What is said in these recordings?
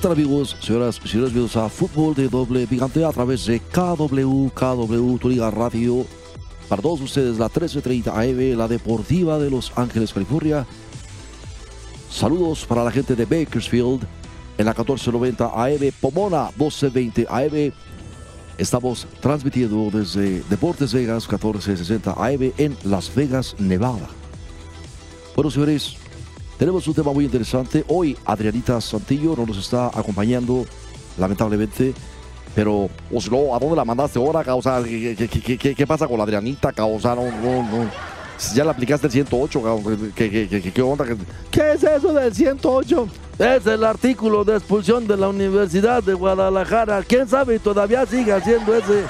¿Qué tal amigos, señoras y señores? Bienvenidos a Fútbol de Doble Picante a través de KW, KW, tu liga radio. Para todos ustedes, la 1330 AM, la deportiva de Los Ángeles, California. Saludos para la gente de Bakersfield en la 1490 AM, Pomona 1220 AM. Estamos transmitiendo desde Deportes Vegas 1460 AM en Las Vegas, Nevada. Bueno, señores, tenemos un tema muy interesante. Hoy Adrianita Santillo no nos está acompañando, lamentablemente. Pero, Oslo, ¿a dónde la mandaste ahora? Causa? ¿Qué, qué, qué, qué, pasa con la Adrianita? Causa? No, no, no. Ya le aplicaste el 108. causa. ¿Qué, qué, qué, onda? ¿Qué es eso del 108? Es el artículo de expulsión de la Universidad de Guadalajara. ¿Quién sabe? Todavía sigue haciendo ese.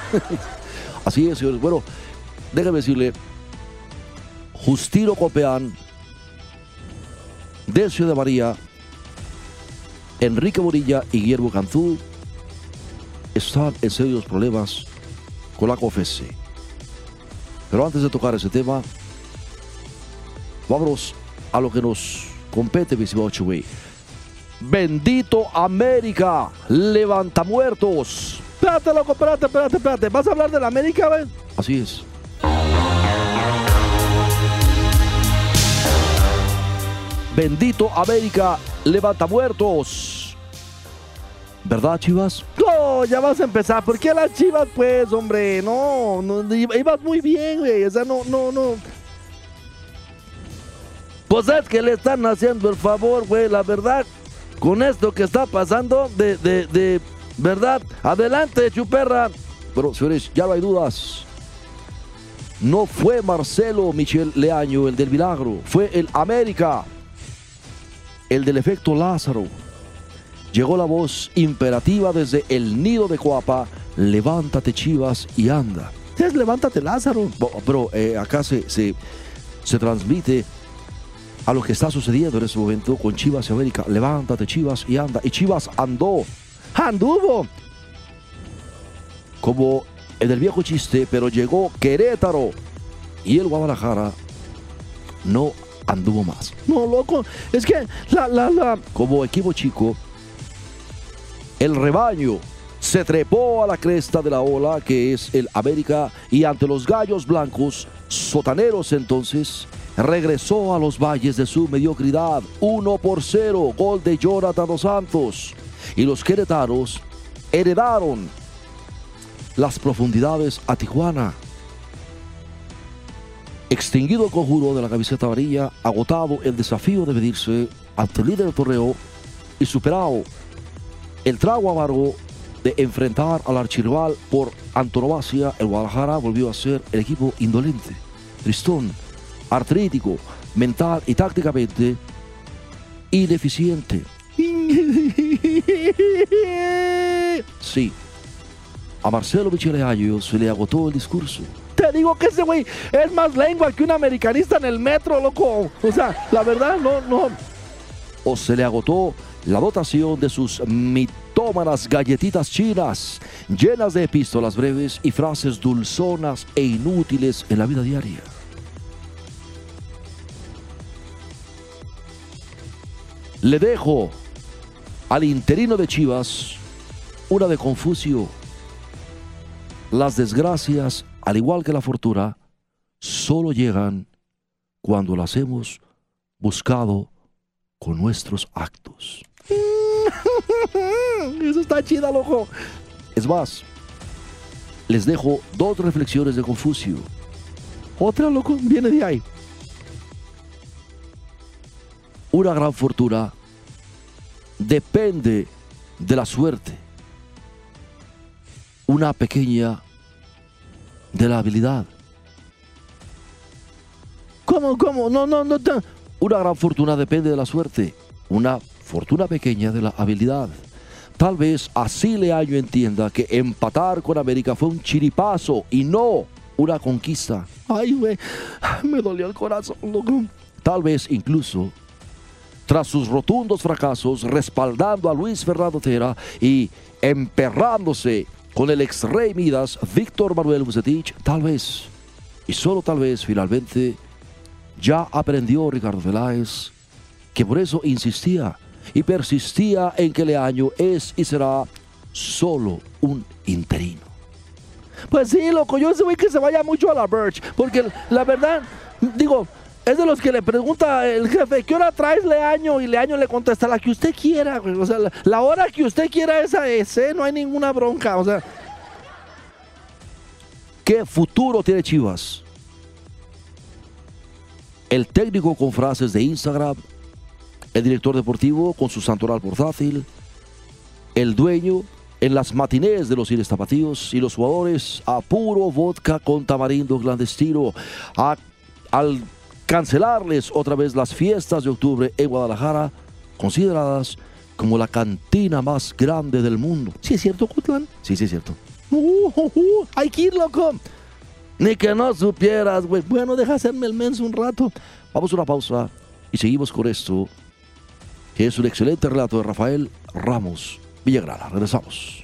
Así es, señores. Bueno, déjame decirle, Justino Copeán, de María, Enrique Borilla y Guillermo Canzú están en serios problemas con la COFESE. Pero antes de tocar ese tema, vámonos a lo que nos compete, mi estimado. Bendito América, levanta muertos. Espérate, loco, espérate, espérate, espérate. ¿Vas a hablar de la América, güey? Así es. Bendito América, levanta muertos. ¿Verdad, Chivas? No, ya vas a empezar. ¿Por qué las chivas, pues, hombre? No, no ibas muy bien, güey. O sea, no, no, no. Pues es que le están haciendo el favor, güey, la verdad. Con esto que está pasando, de, de, de verdad. Adelante, chuperra. Pero, señores, ya no hay dudas. No fue Marcelo Michel Leaño el del milagro, fue el América, el del efecto Lázaro. Llegó la voz imperativa desde el nido de Coapa, levántate Chivas y anda. Es levántate, Lázaro. Pero eh, acá se, se, se transmite a lo que está sucediendo en este momento con Chivas y América. Levántate Chivas y anda. Y Chivas andó Anduvo. como en el viejo chiste, pero llegó Querétaro y el Guadalajara no anduvo más. No, loco. Es que la, la, la. Como equipo chico, el rebaño se trepó a la cresta de la ola que es el América y ante los gallos blancos, sotaneros entonces, regresó a los valles de su mediocridad. 1 por 0, gol de Jonathan Dos Santos. Y los queretanos heredaron las profundidades a Tijuana. Extinguido el conjuro de la camiseta amarilla, agotado el desafío de medirse ante el líder del torneo y superado el trago amargo de enfrentar al archirrival por antonomasia, el Guadalajara volvió a ser el equipo indolente, tristón, artrítico, mental y tácticamente ineficiente. Sí, a Marcelo Michele se le agotó el discurso. Te digo que ese güey es más lengua que un americanista en el metro, loco. O sea, la verdad, no, no. o se le agotó la dotación de sus mitómanas galletitas chinas, llenas de epístolas breves y frases dulzonas e inútiles en la vida diaria. Le dejo al interino de Chivas una de Confucio. Las desgracias, al igual que la fortuna, solo llegan cuando las hemos buscado con nuestros actos. Eso está chida, loco. Es más, les dejo dos reflexiones de Confucio. Otra, loco, viene de ahí. Una gran fortuna depende de la suerte. Una pequeña de la habilidad. ¿Cómo, cómo? No, no, no. Una gran fortuna depende de la suerte, una fortuna pequeña de la habilidad. Tal vez así Leaño entienda que empatar con América fue un chiripazo y no una conquista. Ay, güey, me dolió el corazón, loco. Tal vez incluso, tras sus rotundos fracasos, respaldando a Luis Fernando Tera y emperrándose con el ex rey Midas, Víctor Manuel Bucetich, tal vez, y solo tal vez finalmente, ya aprendió Ricardo Veláez que por eso insistía y persistía en que Leaño es y será solo un interino. Pues sí, loco, yo ese que se vaya mucho a la Birch, porque la verdad, digo, es de los que le pregunta el jefe, ¿qué hora traes Leaño? Y Leaño le contesta, la que usted quiera. O sea, la, hora que usted quiera esa es. No hay ninguna bronca, o sea. ¿Qué futuro tiene Chivas? El técnico con frases de Instagram, el director deportivo con su santoral portátil, el dueño en las matinés de los Ires Tapatíos y los jugadores a puro vodka con tamarindo clandestino, al cancelarles otra vez las fiestas de octubre en Guadalajara, consideradas como la cantina más grande del mundo. ¿Sí es cierto, Cutlan? Sí, sí es cierto. Uh, uh, uh, hay que ir, loco. Ni que no supieras, güey. Bueno, deja hacerme el menso un rato. Vamos a una pausa y seguimos con esto, que es un excelente relato de Rafael Ramos Villagrana. Regresamos.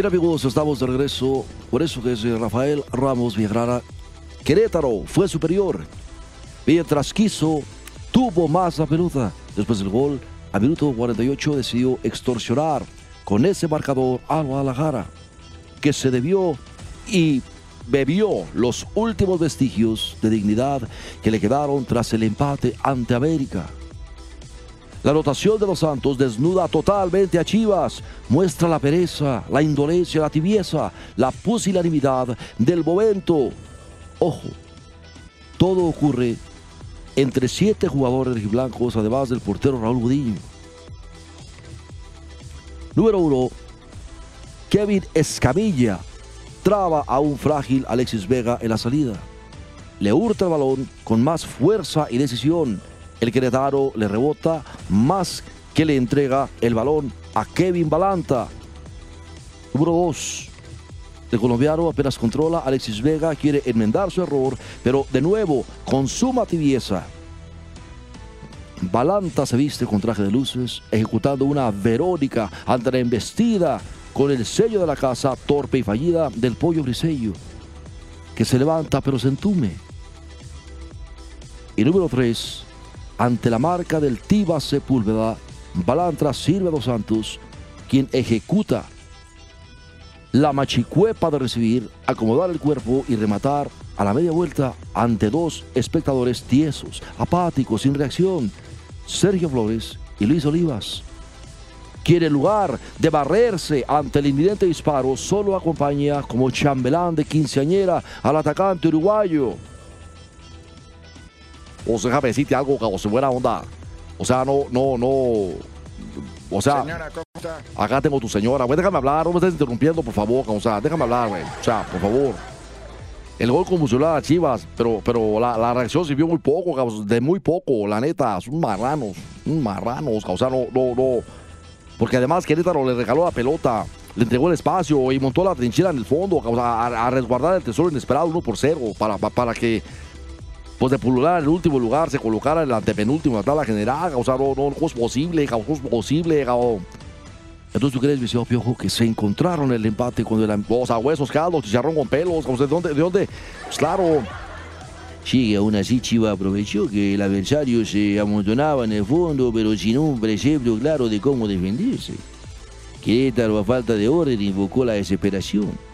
Bien amigos, estamos de regreso. Por eso que es Rafael Ramos Villagrana. Querétaro fue superior. Mientras quiso, tuvo más la pelota. Después del gol, a minuto 48 decidió extorsionar con ese marcador a Guadalajara, que se debió y bebió los últimos vestigios de dignidad que le quedaron tras el empate ante América. La anotación de los Santos desnuda totalmente a Chivas, muestra la pereza, la indolencia, la tibieza, la pusilanimidad del momento. Ojo, todo ocurre entre siete jugadores blancos, además del portero Raúl Gudiño. Número uno, Kevin Escamilla traba a un frágil Alexis Vega en la salida. Le hurta el balón con más fuerza y decisión. El Querétaro le rebota más que le entrega el balón a Kevin Balanta. Número 2. El colombiano apenas controla, Alexis Vega quiere enmendar su error, pero de nuevo, con suma tibieza. Balanta se viste con traje de luces, ejecutando una Verónica ante la embestida con el sello de la casa torpe y fallida del pollo briseño, que se levanta pero se entume. Y número 3, ante la marca del Tiba Sepúlveda, Balantra sirve Dos Santos, quien ejecuta la machicuepa de recibir, acomodar el cuerpo y rematar a la media vuelta ante dos espectadores tiesos, apáticos, sin reacción, Sergio Flores y Luis Olivas. Quien en lugar de barrerse ante el inminente disparo, solo acompaña como chambelán de quinceañera al atacante uruguayo. O sea, déjame decirte algo, o buena onda. O sea, no, no, no. O sea, acá tengo tu señora, güey, déjame hablar, no me estés interrumpiendo, por favor, o sea, déjame hablar, güey. O sea, por favor. El gol convulsionó a Chivas, pero, pero la, la reacción se vio muy poco, de muy poco, la neta, son marranos, marranos, o sea, no, no, no. Porque además Querétaro le regaló la pelota, le entregó el espacio y montó la trinchera en el fondo, sea, a, a resguardar el tesoro inesperado uno por cero, para, para, para que pues de pulular en el último lugar se colocara en la antepenúltima la tabla general, o sea, no, no, no es posible, no es posible, cabrón. Entonces, ¿tú crees, Viseo Piojo, que se encontraron el empate con el, o sea, huesos caldos, chicharrón con pelos? ¿De dónde? ¿De dónde? Pues claro. Sí, aún así Chiva aprovechó que el adversario se amontonaba en el fondo, pero sin un precepto claro de cómo defenderse. Querétaro, a falta de orden, invocó la desesperación.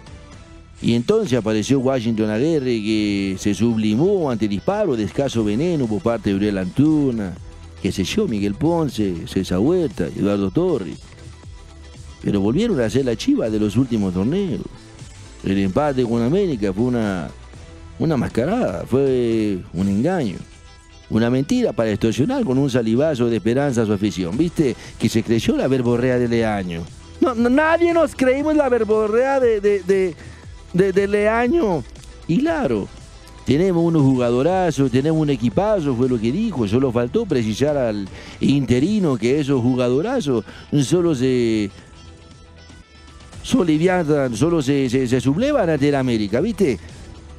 Y entonces apareció Washington Aguirre que se sublimó ante el disparo de escaso veneno por parte de Uriel Antuna, que se yo, Miguel Ponce, César Huerta, Eduardo Torres. Pero volvieron a ser la chiva de los últimos torneos. El empate con América fue una, una mascarada, fue un engaño. Una mentira para extorsionar con un salivazo de esperanza a su afición. ¿Viste? Que se creyó la verborrea de Leaño. No, nadie nos creímos la verborrea de, de, Leaño. Y claro, tenemos unos jugadorazos, tenemos un equipazo, fue lo que dijo. Solo faltó precisar al interino que esos jugadorazos solo se solo se, se, se sublevan ante la América, ¿viste?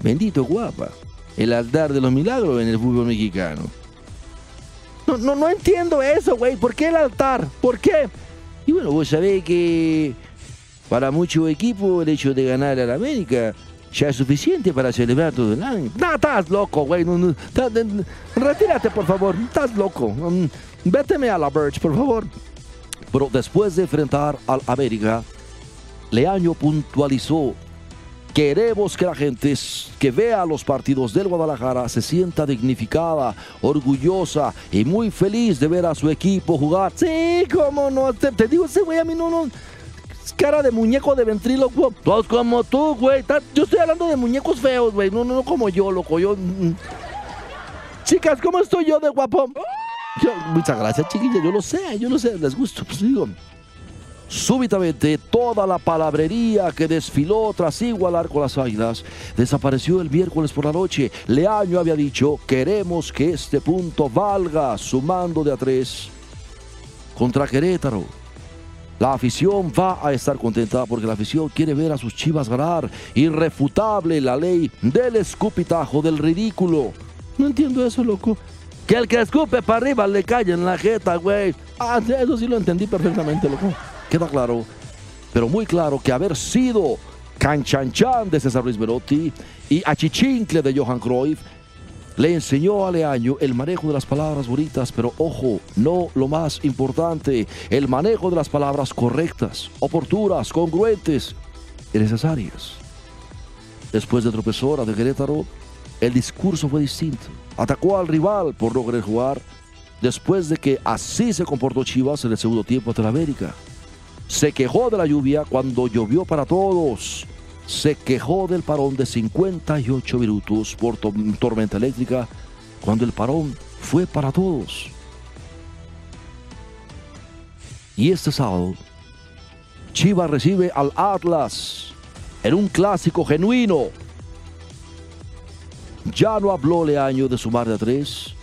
Bendito guapa el altar de los milagros en el fútbol mexicano. No, no, no entiendo eso, güey. ¿Por qué el altar? ¿Por qué? Y bueno, vos sabés que para mucho equipo el hecho de ganar a la América ya es suficiente para celebrar todo el año. No, estás loco, güey. retírate, por favor. Estás loco. Mm, véteme a la Birch, por favor. Pero después de enfrentar al América, Leaño puntualizó Queremos que la gente que vea los partidos del Guadalajara se sienta dignificada, orgullosa y muy feliz de ver a su equipo jugar. Sí, cómo no. Te, digo, ese güey a mí no, no. Cara de muñeco de ventrílocuo. Todos como tú, güey. Yo estoy hablando de muñecos feos, güey. No, no, como yo, loco. Yo. Mm. Chicas, ¿cómo estoy yo de guapo? muchas gracias, chiquillas. Yo lo sé, yo lo sé. Les gusto. Pues digo. Súbitamente toda la palabrería que desfiló tras igualar con las águilas desapareció el miércoles por la noche. Leaño había dicho, queremos que este punto valga sumando de a tres contra Querétaro. La afición va a estar contenta porque la afición quiere ver a sus chivas ganar. Irrefutable la ley del escupitajo del ridículo. No entiendo eso, loco. Que el que escupe para arriba le cae en la jeta, güey. Ah, eso sí lo entendí perfectamente, loco queda claro, pero muy claro, que haber sido canchanchan de César Luis Berotti y achichincle de Johan Cruyff le enseñó a Leaño el manejo de las palabras bonitas, pero ojo, no lo más importante, el manejo de las palabras correctas, oportunas, congruentes y necesarias. Después de tropezora de Querétaro, el discurso fue distinto. Atacó al rival por no querer jugar, después de que así se comportó Chivas en el segundo tiempo ante la América. Se quejó de la lluvia cuando llovió para todos. Se quejó del parón de 58 minutos por tormenta eléctrica cuando el parón fue para todos. Y este sábado, Chivas recibe al Atlas en un clásico genuino. Ya no habló Leaño de sumar de tres.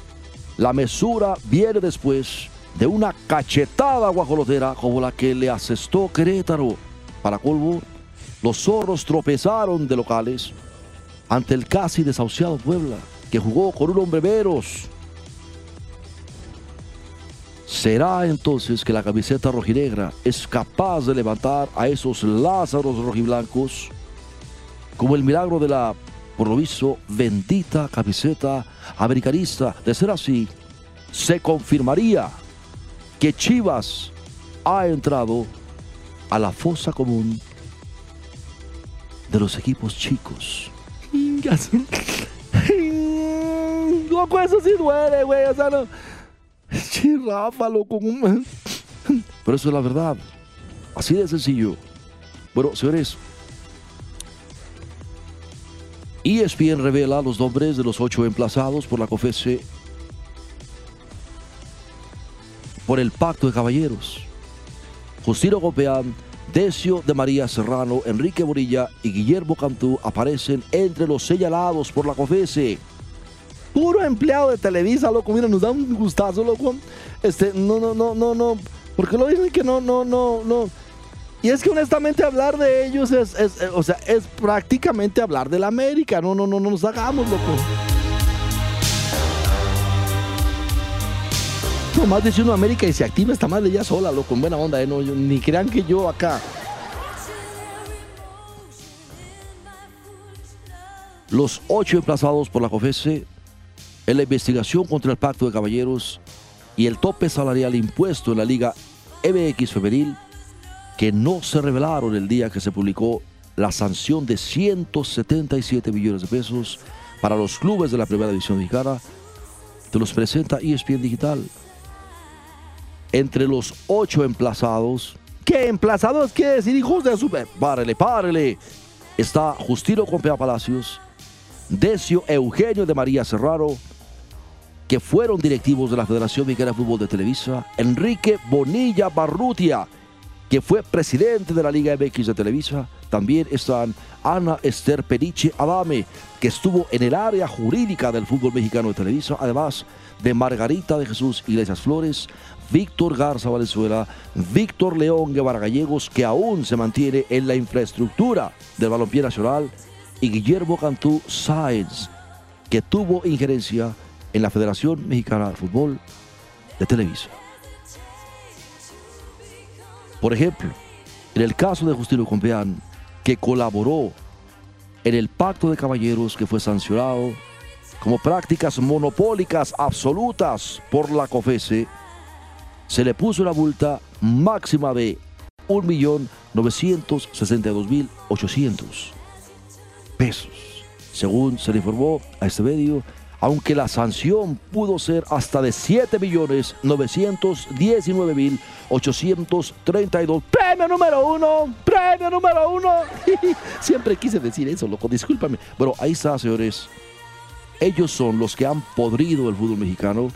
La mesura viene después de una cachetada guajolotera como la que le asestó Querétaro. Para colmo, los zorros tropezaron de locales ante el casi desahuciado Puebla, que jugó con un hombre veros. ¿Será entonces que la camiseta rojinegra es capaz de levantar a esos Lázaros rojiblancos? Como el milagro de la, por lo visto, bendita camiseta americanista. De ser así, se confirmaría que Chivas ha entrado a la fosa común de los equipos chicos. Loco, eso sí duele, güey. O sea, no. Chirrafa, loco. Pero eso es la verdad. Así de sencillo. Bueno, señores. ESPN revela los nombres de los ocho emplazados por la COFESE por el pacto de caballeros. Justino Gopeán, Decio de María Serrano, Enrique Borilla y Guillermo Cantú aparecen entre los señalados por la COFESE. Puro empleado de Televisa, loco, mira, nos da un gustazo, loco. Este, no, no, no, no, no. Porque lo dicen que no, no, no, no. Y es que honestamente hablar de ellos es, es, o sea, es prácticamente hablar de la América. No, no, no, no nos hagamos, loco. Más de uno América y se activa esta madre ya sola, loco, con buena onda, ¿eh? no, ni crean que yo acá. Los ocho emplazados por la COFESE en la investigación contra el Pacto de Caballeros y el tope salarial impuesto en la Liga MX Femenil que no se revelaron el día que se publicó la sanción de 177 millones de pesos para los clubes de la Primera División Mexicana, te los presenta ESPN Digital entre los ocho emplazados. ¿Qué emplazados quiere decir hijos de super? Párele, párele. Está Justino Compea Palacios, Decio Eugenio de María Serraro, que fueron directivos de la Federación Mexicana de Fútbol de Televisa, Enrique Bonilla Barrutia, que fue presidente de la Liga MX de Televisa. También están Ana Esther Periche Adame, que estuvo en el área jurídica del fútbol mexicano de Televisa, además de Margarita de Jesús Iglesias Flores, Víctor Garza Valenzuela, Víctor León Guevara Gallegos, que aún se mantiene en la infraestructura del balompié nacional, y Guillermo Cantú Sáenz, que tuvo injerencia en la Federación Mexicana de Fútbol de Televisa. Por ejemplo, en el caso de Justino Compeán, que colaboró en el pacto de caballeros que fue sancionado como prácticas monopólicas absolutas por la COFESE, se le puso una multa máxima de 1.962.800 pesos, según se le informó a este medio aunque la sanción pudo ser hasta de 7.919.832. Premio número uno, premio número uno. Siempre quise decir eso, loco, discúlpame. Bueno, ahí está, señores. Ellos son los que han podrido el fútbol mexicano.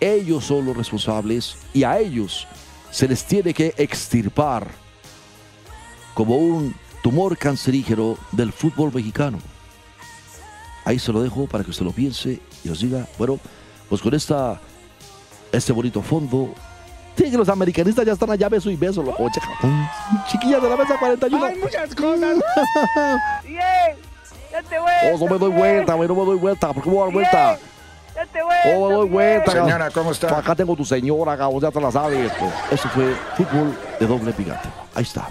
Ellos son los responsables y a ellos se les tiene que extirpar como un tumor cancerígeno del fútbol mexicano. Ahí se lo dejo para que usted lo piense y os diga, bueno, pues con esta, este bonito fondo, sí, que los americanistas ya están allá beso y beso, loco, chiquillas de la mesa 41. Hay muchas cosas. Bien, ya te voy. Oh, no me doy vuelta, güey, no me doy vuelta, ¿por qué me voy a dar vuelta? Ya te voy. Oh, me doy vuelta. Señora, ¿cómo está? Acá tengo tu señora, cabrón, ya te la sabes. Eso fue fútbol de doble picante. Ahí está.